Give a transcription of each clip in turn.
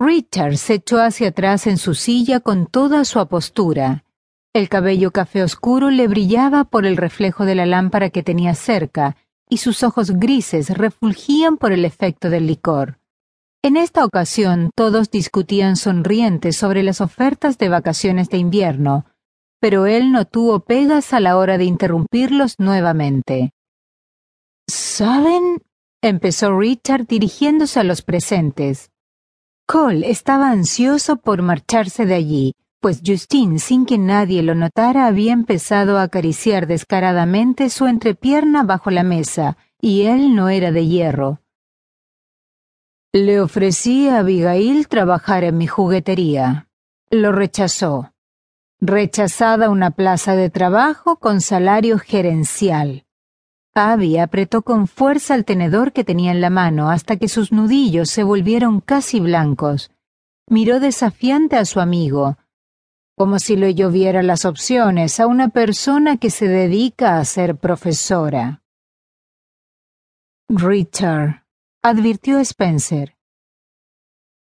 Richard se echó hacia atrás en su silla con toda su apostura. El cabello café oscuro le brillaba por el reflejo de la lámpara que tenía cerca, y sus ojos grises refulgían por el efecto del licor. En esta ocasión todos discutían sonrientes sobre las ofertas de vacaciones de invierno, pero él no tuvo pegas a la hora de interrumpirlos nuevamente. ¿Saben? empezó Richard dirigiéndose a los presentes. Cole estaba ansioso por marcharse de allí, pues Justine, sin que nadie lo notara, había empezado a acariciar descaradamente su entrepierna bajo la mesa, y él no era de hierro. Le ofrecí a Abigail trabajar en mi juguetería. Lo rechazó. Rechazada una plaza de trabajo con salario gerencial. Abby apretó con fuerza el tenedor que tenía en la mano hasta que sus nudillos se volvieron casi blancos. Miró desafiante a su amigo, como si le lloviera las opciones a una persona que se dedica a ser profesora. Richard, advirtió Spencer.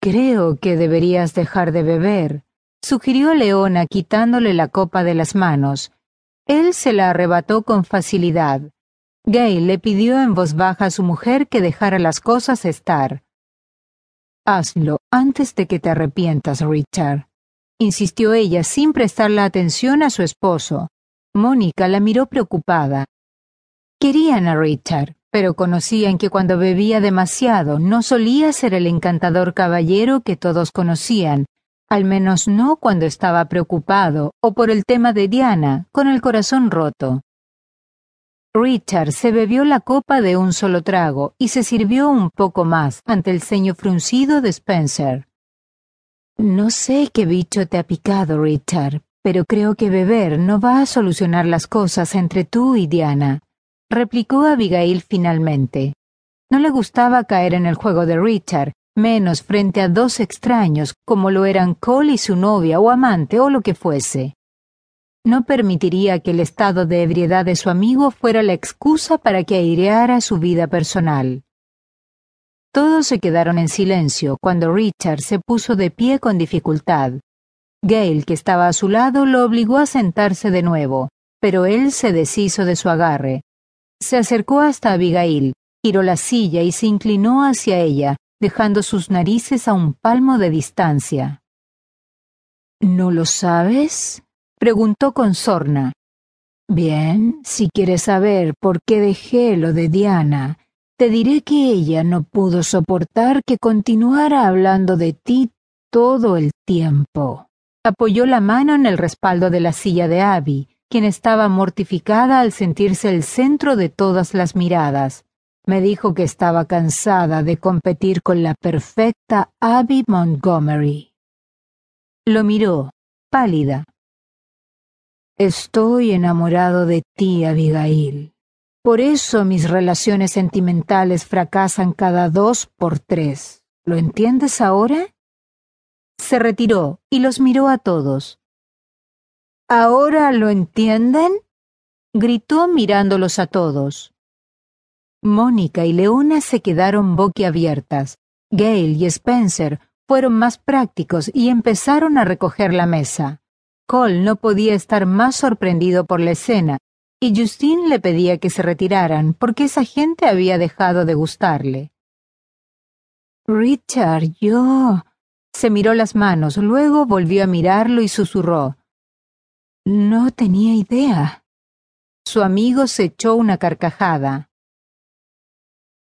Creo que deberías dejar de beber, sugirió Leona quitándole la copa de las manos. Él se la arrebató con facilidad. Gay le pidió en voz baja a su mujer que dejara las cosas estar. Hazlo antes de que te arrepientas, Richard insistió ella sin prestarle atención a su esposo. Mónica la miró preocupada. Querían a Richard, pero conocían que cuando bebía demasiado no solía ser el encantador caballero que todos conocían, al menos no cuando estaba preocupado o por el tema de Diana, con el corazón roto. Richard se bebió la copa de un solo trago y se sirvió un poco más ante el ceño fruncido de Spencer. No sé qué bicho te ha picado, Richard, pero creo que beber no va a solucionar las cosas entre tú y Diana, replicó Abigail finalmente. No le gustaba caer en el juego de Richard, menos frente a dos extraños como lo eran Cole y su novia o amante o lo que fuese. No permitiría que el estado de ebriedad de su amigo fuera la excusa para que aireara su vida personal. Todos se quedaron en silencio cuando Richard se puso de pie con dificultad. Gail, que estaba a su lado, lo obligó a sentarse de nuevo, pero él se deshizo de su agarre. Se acercó hasta Abigail, giró la silla y se inclinó hacia ella, dejando sus narices a un palmo de distancia. ¿No lo sabes? Preguntó con sorna. Bien, si quieres saber por qué dejé lo de Diana, te diré que ella no pudo soportar que continuara hablando de ti todo el tiempo. Apoyó la mano en el respaldo de la silla de Abby, quien estaba mortificada al sentirse el centro de todas las miradas. Me dijo que estaba cansada de competir con la perfecta Abby Montgomery. Lo miró, pálida. Estoy enamorado de ti, Abigail. Por eso mis relaciones sentimentales fracasan cada dos por tres. ¿Lo entiendes ahora? Se retiró y los miró a todos. ¿Ahora lo entienden? gritó mirándolos a todos. Mónica y Leona se quedaron boquiabiertas. Gail y Spencer fueron más prácticos y empezaron a recoger la mesa. Cole no podía estar más sorprendido por la escena y Justine le pedía que se retiraran porque esa gente había dejado de gustarle. Richard, yo. Se miró las manos, luego volvió a mirarlo y susurró. No tenía idea. Su amigo se echó una carcajada.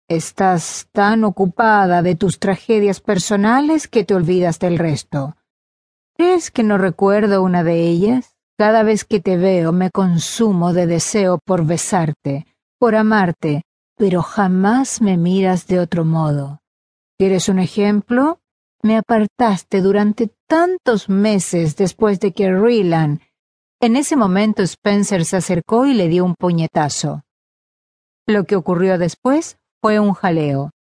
Estás tan ocupada de tus tragedias personales que te olvidas del resto. ¿Es que no recuerdo una de ellas? Cada vez que te veo me consumo de deseo por besarte, por amarte, pero jamás me miras de otro modo. ¿Quieres un ejemplo? Me apartaste durante tantos meses después de que Rylan. En ese momento Spencer se acercó y le dio un puñetazo. Lo que ocurrió después fue un jaleo.